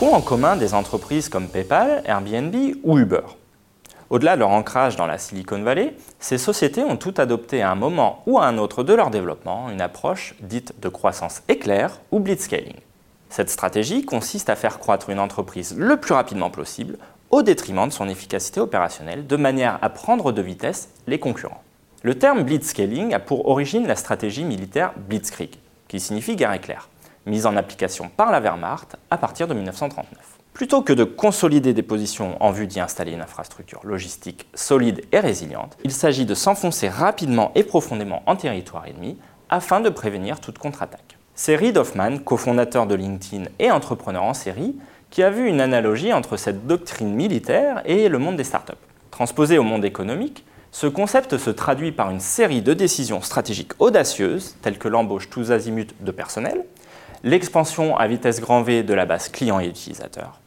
qu'ont en commun des entreprises comme PayPal, Airbnb ou Uber. Au-delà de leur ancrage dans la Silicon Valley, ces sociétés ont toutes adopté à un moment ou à un autre de leur développement une approche dite de croissance éclair ou blitzscaling. Cette stratégie consiste à faire croître une entreprise le plus rapidement possible au détriment de son efficacité opérationnelle, de manière à prendre de vitesse les concurrents. Le terme blitzscaling a pour origine la stratégie militaire Blitzkrieg, qui signifie guerre éclair, mise en application par la Wehrmacht à partir de 1939. Plutôt que de consolider des positions en vue d'y installer une infrastructure logistique solide et résiliente, il s'agit de s'enfoncer rapidement et profondément en territoire ennemi afin de prévenir toute contre-attaque. C'est Reid Hoffman, cofondateur de LinkedIn et entrepreneur en série, qui a vu une analogie entre cette doctrine militaire et le monde des startups. Transposé au monde économique, ce concept se traduit par une série de décisions stratégiques audacieuses, telles que l'embauche tous azimuts de personnel, l'expansion à vitesse grand V de la base client et utilisateur,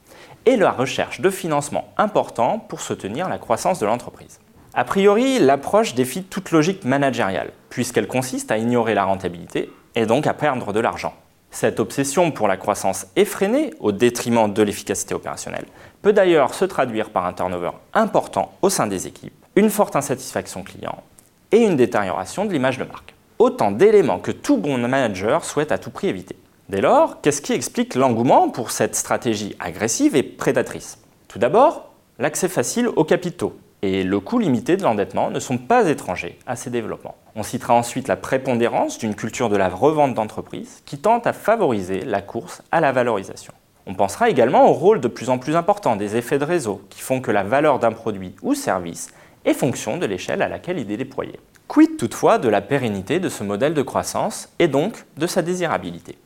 et la recherche de financement important pour soutenir la croissance de l'entreprise. A priori, l'approche défie toute logique managériale, puisqu'elle consiste à ignorer la rentabilité et donc à perdre de l'argent. Cette obsession pour la croissance effrénée, au détriment de l'efficacité opérationnelle, peut d'ailleurs se traduire par un turnover important au sein des équipes, une forte insatisfaction client et une détérioration de l'image de marque. Autant d'éléments que tout bon manager souhaite à tout prix éviter. Dès lors, qu'est-ce qui explique l'engouement pour cette stratégie agressive et prédatrice? Tout d'abord, l'accès facile aux capitaux et le coût limité de l'endettement ne sont pas étrangers à ces développements. On citera ensuite la prépondérance d'une culture de la revente d'entreprise qui tente à favoriser la course à la valorisation. On pensera également au rôle de plus en plus important des effets de réseau qui font que la valeur d'un produit ou service est fonction de l'échelle à laquelle il est déployé. Quid toutefois de la pérennité de ce modèle de croissance et donc de sa désirabilité?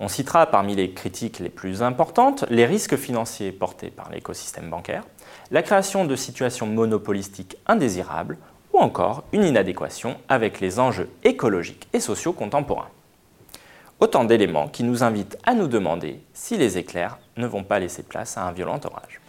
On citera parmi les critiques les plus importantes les risques financiers portés par l'écosystème bancaire, la création de situations monopolistiques indésirables ou encore une inadéquation avec les enjeux écologiques et sociaux contemporains. Autant d'éléments qui nous invitent à nous demander si les éclairs ne vont pas laisser place à un violent orage.